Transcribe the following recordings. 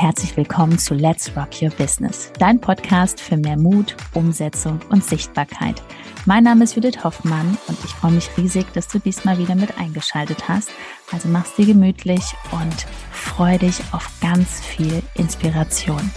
herzlich willkommen zu Let's Rock Your Business, dein Podcast für mehr Mut, Umsetzung und Sichtbarkeit. Mein Name ist Judith Hoffmann und ich freue mich riesig, dass du diesmal wieder mit eingeschaltet hast. Also mach's dir gemütlich und freu dich auf ganz viel Inspiration.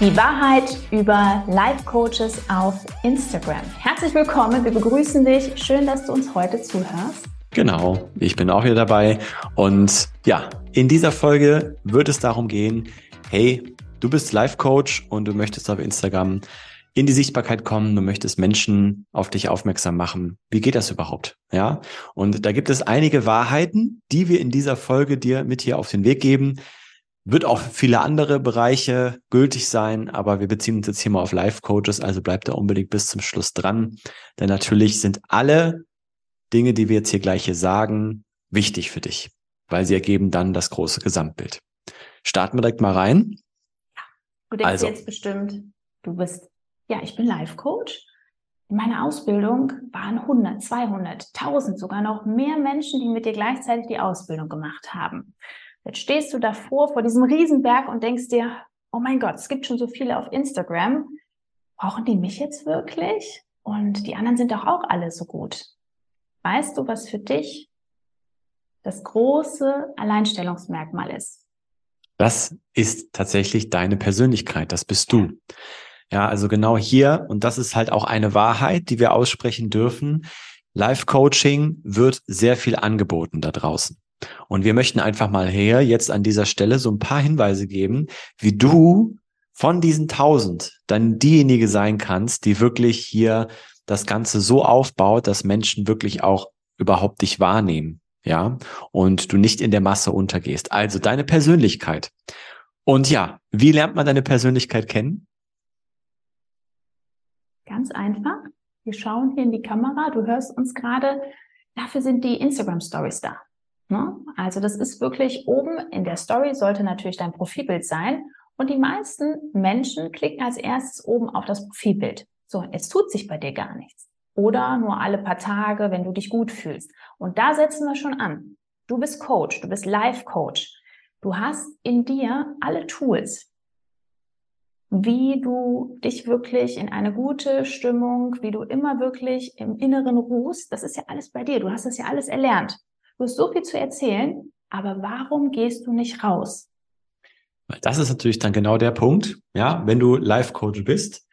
Die Wahrheit über Life Coaches auf Instagram. Herzlich willkommen, wir begrüßen dich. Schön, dass du uns heute zuhörst. Genau, ich bin auch wieder dabei. Und ja, in dieser Folge wird es darum gehen, hey, du bist Life Coach und du möchtest auf Instagram in die Sichtbarkeit kommen, du möchtest Menschen auf dich aufmerksam machen. Wie geht das überhaupt? Ja, und da gibt es einige Wahrheiten, die wir in dieser Folge dir mit hier auf den Weg geben, wird auch viele andere Bereiche gültig sein, aber wir beziehen uns jetzt hier mal auf Life-Coaches, also bleibt da unbedingt bis zum Schluss dran. Denn natürlich sind alle Dinge, die wir jetzt hier gleich hier sagen, wichtig für dich, weil sie ergeben dann das große Gesamtbild. Starten wir direkt mal rein. Du denkst also. jetzt bestimmt, du bist, ja, ich bin Life-Coach. In meiner Ausbildung waren 100, 200, 1000, sogar noch mehr Menschen, die mit dir gleichzeitig die Ausbildung gemacht haben. Jetzt stehst du davor vor diesem Riesenberg und denkst dir, oh mein Gott, es gibt schon so viele auf Instagram. Brauchen die mich jetzt wirklich? Und die anderen sind doch auch alle so gut. Weißt du, was für dich das große Alleinstellungsmerkmal ist? Das ist tatsächlich deine Persönlichkeit. Das bist du. Ja, also genau hier, und das ist halt auch eine Wahrheit, die wir aussprechen dürfen. Life Coaching wird sehr viel angeboten da draußen. Und wir möchten einfach mal her jetzt an dieser Stelle so ein paar Hinweise geben, wie du von diesen tausend dann diejenige sein kannst, die wirklich hier das Ganze so aufbaut, dass Menschen wirklich auch überhaupt dich wahrnehmen. Ja, und du nicht in der Masse untergehst. Also deine Persönlichkeit. Und ja, wie lernt man deine Persönlichkeit kennen? Ganz einfach. Wir schauen hier in die Kamera. Du hörst uns gerade. Dafür sind die Instagram Stories da. Ne? Also das ist wirklich oben in der Story sollte natürlich dein Profilbild sein. Und die meisten Menschen klicken als erstes oben auf das Profilbild. So, jetzt tut sich bei dir gar nichts. Oder nur alle paar Tage, wenn du dich gut fühlst. Und da setzen wir schon an. Du bist Coach, du bist Life Coach. Du hast in dir alle Tools, wie du dich wirklich in eine gute Stimmung, wie du immer wirklich im Inneren ruhst. Das ist ja alles bei dir. Du hast das ja alles erlernt. Du hast so viel zu erzählen, aber warum gehst du nicht raus? Das ist natürlich dann genau der Punkt. Ja, wenn du Life Coach bist,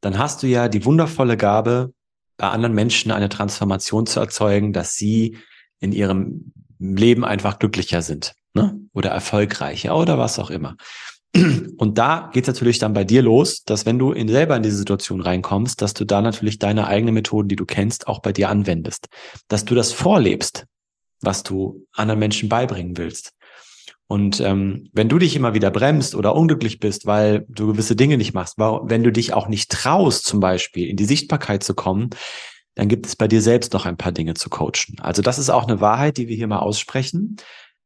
dann hast du ja die wundervolle Gabe, bei anderen Menschen eine Transformation zu erzeugen, dass sie in ihrem Leben einfach glücklicher sind ne? oder erfolgreicher oder was auch immer. Und da geht es natürlich dann bei dir los, dass wenn du in selber in diese Situation reinkommst, dass du da natürlich deine eigenen Methoden, die du kennst, auch bei dir anwendest. Dass du das vorlebst, was du anderen Menschen beibringen willst. Und ähm, wenn du dich immer wieder bremst oder unglücklich bist, weil du gewisse Dinge nicht machst, wenn du dich auch nicht traust, zum Beispiel in die Sichtbarkeit zu kommen, dann gibt es bei dir selbst noch ein paar Dinge zu coachen. Also das ist auch eine Wahrheit, die wir hier mal aussprechen.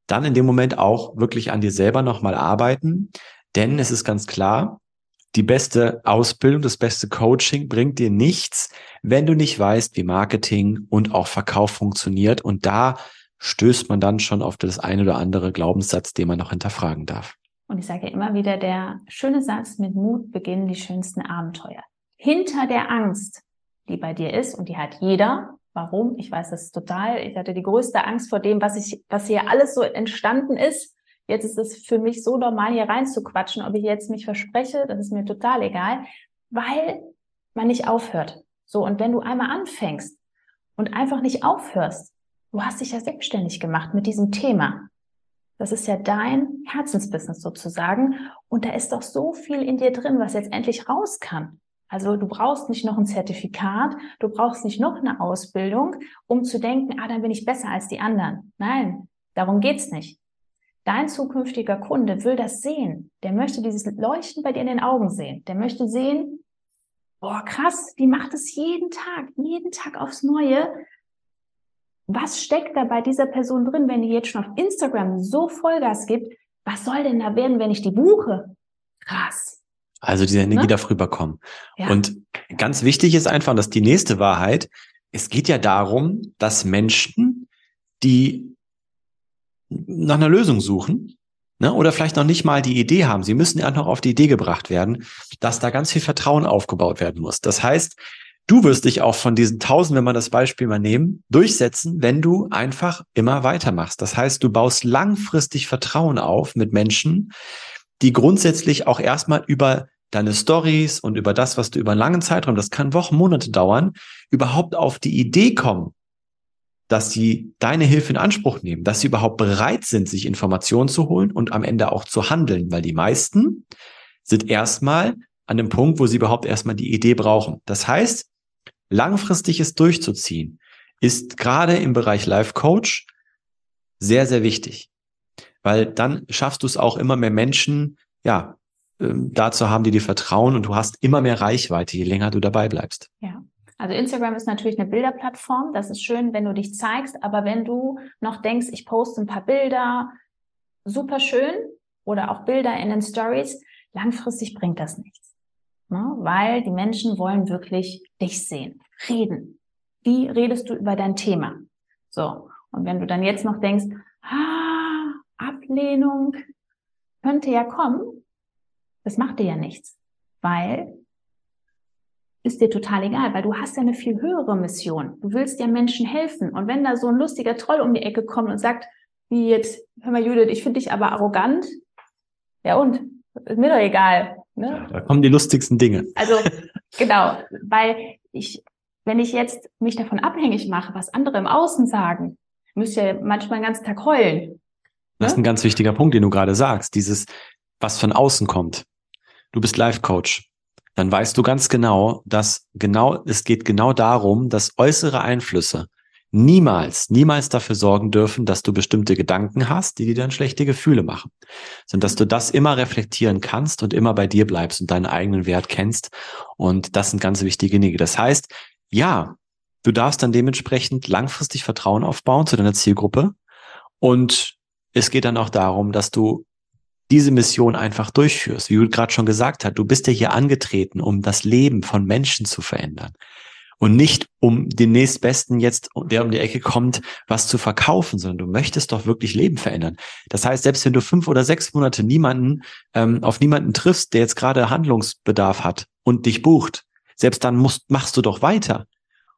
Dann in dem Moment auch wirklich an dir selber nochmal arbeiten, denn es ist ganz klar, die beste Ausbildung, das beste Coaching bringt dir nichts, wenn du nicht weißt, wie Marketing und auch Verkauf funktioniert. Und da stößt man dann schon auf das eine oder andere Glaubenssatz, den man noch hinterfragen darf. Und ich sage immer wieder, der schöne Satz, mit Mut beginnen die schönsten Abenteuer. Hinter der Angst, die bei dir ist, und die hat jeder, Warum? Ich weiß das total. Ich hatte die größte Angst vor dem, was ich, was hier alles so entstanden ist. Jetzt ist es für mich so normal, hier reinzuquatschen, ob ich jetzt mich verspreche, das ist mir total egal, weil man nicht aufhört. So, und wenn du einmal anfängst und einfach nicht aufhörst, Du hast dich ja selbstständig gemacht mit diesem Thema. Das ist ja dein Herzensbusiness sozusagen. Und da ist doch so viel in dir drin, was jetzt endlich raus kann. Also du brauchst nicht noch ein Zertifikat, du brauchst nicht noch eine Ausbildung, um zu denken, ah, dann bin ich besser als die anderen. Nein, darum geht's nicht. Dein zukünftiger Kunde will das sehen. Der möchte dieses Leuchten bei dir in den Augen sehen. Der möchte sehen, boah, krass, die macht es jeden Tag, jeden Tag aufs Neue was steckt da bei dieser Person drin, wenn die jetzt schon auf Instagram so Vollgas gibt? Was soll denn da werden, wenn ich die buche? Krass. Also diese Energie ne? darf rüberkommen. Ja. Und ganz wichtig ist einfach, dass die nächste Wahrheit, es geht ja darum, dass Menschen die nach einer Lösung suchen ne, oder vielleicht noch nicht mal die Idee haben. Sie müssen ja noch auf die Idee gebracht werden, dass da ganz viel Vertrauen aufgebaut werden muss. Das heißt, du wirst dich auch von diesen tausend, wenn man das Beispiel mal nehmen, durchsetzen, wenn du einfach immer weitermachst. Das heißt, du baust langfristig Vertrauen auf mit Menschen, die grundsätzlich auch erstmal über deine Stories und über das, was du über einen langen Zeitraum, das kann Wochen, Monate dauern, überhaupt auf die Idee kommen, dass sie deine Hilfe in Anspruch nehmen, dass sie überhaupt bereit sind, sich Informationen zu holen und am Ende auch zu handeln, weil die meisten sind erstmal an dem Punkt, wo sie überhaupt erstmal die Idee brauchen. Das heißt, langfristiges durchzuziehen ist gerade im Bereich Life Coach sehr, sehr wichtig, weil dann schaffst du es auch immer mehr Menschen, ja, ähm, dazu haben, die dir vertrauen und du hast immer mehr Reichweite, je länger du dabei bleibst. Ja. Also Instagram ist natürlich eine Bilderplattform. Das ist schön, wenn du dich zeigst. Aber wenn du noch denkst, ich poste ein paar Bilder, super schön, oder auch Bilder in den Stories, langfristig bringt das nichts. Ne? Weil die Menschen wollen wirklich dich sehen, reden. Wie redest du über dein Thema? So. Und wenn du dann jetzt noch denkst, ah, Ablehnung könnte ja kommen, das macht dir ja nichts. Weil ist dir total egal, weil du hast ja eine viel höhere Mission. Du willst ja Menschen helfen. Und wenn da so ein lustiger Troll um die Ecke kommt und sagt, wie jetzt, hör mal Judith, ich finde dich aber arrogant. Ja und? Ist mir doch egal. Ne? Da kommen die lustigsten Dinge. Also genau, weil ich, wenn ich jetzt mich davon abhängig mache, was andere im Außen sagen, müsste ja manchmal den ganzen Tag heulen. Das ist ne? ein ganz wichtiger Punkt, den du gerade sagst. Dieses, was von außen kommt. Du bist Life-Coach dann weißt du ganz genau, dass genau, es geht genau darum, dass äußere Einflüsse niemals, niemals dafür sorgen dürfen, dass du bestimmte Gedanken hast, die dir dann schlechte Gefühle machen, sondern dass du das immer reflektieren kannst und immer bei dir bleibst und deinen eigenen Wert kennst. Und das sind ganz wichtige Dinge. Das heißt, ja, du darfst dann dementsprechend langfristig Vertrauen aufbauen zu deiner Zielgruppe. Und es geht dann auch darum, dass du diese Mission einfach durchführst. Wie du gerade schon gesagt hast, du bist ja hier angetreten, um das Leben von Menschen zu verändern. Und nicht um den nächstbesten jetzt, der um die Ecke kommt, was zu verkaufen, sondern du möchtest doch wirklich Leben verändern. Das heißt, selbst wenn du fünf oder sechs Monate niemanden, ähm, auf niemanden triffst, der jetzt gerade Handlungsbedarf hat und dich bucht, selbst dann musst, machst du doch weiter.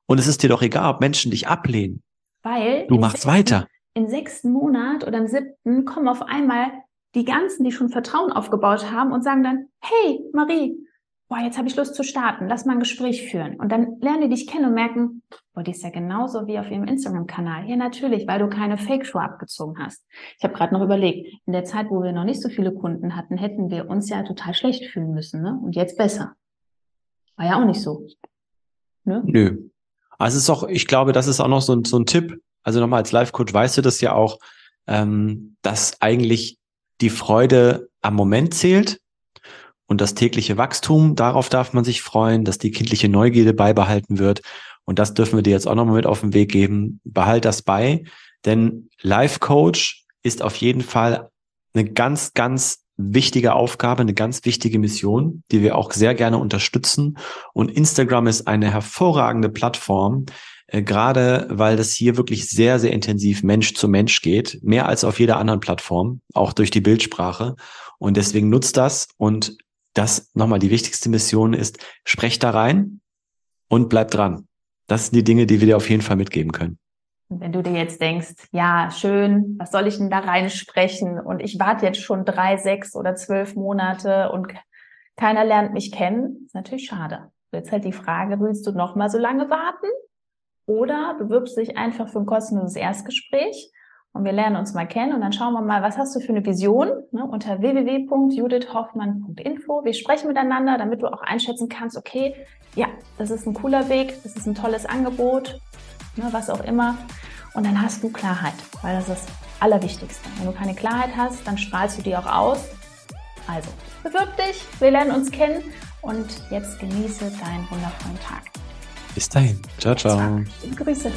Und es ist dir doch egal, ob Menschen dich ablehnen. Weil du machst weiter. Im sechsten Monat oder im siebten kommen auf einmal die ganzen, die schon Vertrauen aufgebaut haben und sagen dann, hey Marie, boah, jetzt habe ich Lust zu starten, lass mal ein Gespräch führen. Und dann lernen die dich kennen und merken, boah, die ist ja genauso wie auf ihrem Instagram-Kanal. Ja, natürlich, weil du keine Fake-Show abgezogen hast. Ich habe gerade noch überlegt, in der Zeit, wo wir noch nicht so viele Kunden hatten, hätten wir uns ja total schlecht fühlen müssen, ne? Und jetzt besser. War ja auch nicht so. Ne? Nö. Also es ist auch, ich glaube, das ist auch noch so ein, so ein Tipp. Also nochmal als Live-Coach weißt du das ja auch, ähm, dass eigentlich die Freude am Moment zählt und das tägliche Wachstum, darauf darf man sich freuen, dass die kindliche Neugierde beibehalten wird. Und das dürfen wir dir jetzt auch nochmal mit auf den Weg geben. Behalt das bei, denn Life Coach ist auf jeden Fall eine ganz, ganz wichtige Aufgabe, eine ganz wichtige Mission, die wir auch sehr gerne unterstützen. Und Instagram ist eine hervorragende Plattform, äh, gerade weil das hier wirklich sehr, sehr intensiv Mensch zu Mensch geht, mehr als auf jeder anderen Plattform, auch durch die Bildsprache. Und deswegen nutzt das und das nochmal die wichtigste Mission ist, sprecht da rein und bleibt dran. Das sind die Dinge, die wir dir auf jeden Fall mitgeben können. wenn du dir jetzt denkst, ja, schön, was soll ich denn da reinsprechen? Und ich warte jetzt schon drei, sechs oder zwölf Monate und keiner lernt mich kennen, ist natürlich schade. Jetzt halt die Frage, willst du noch mal so lange warten? Oder bewirbst dich einfach für ein kostenloses Erstgespräch und wir lernen uns mal kennen und dann schauen wir mal, was hast du für eine Vision ne, unter www.judithhoffmann.info. Wir sprechen miteinander, damit du auch einschätzen kannst, okay, ja, das ist ein cooler Weg, das ist ein tolles Angebot, ne, was auch immer. Und dann hast du Klarheit, weil das ist das Allerwichtigste. Wenn du keine Klarheit hast, dann strahlst du die auch aus. Also, bewirb dich, wir lernen uns kennen und jetzt genieße deinen wundervollen Tag. Bis dahin. Ciao, ciao. Grüße.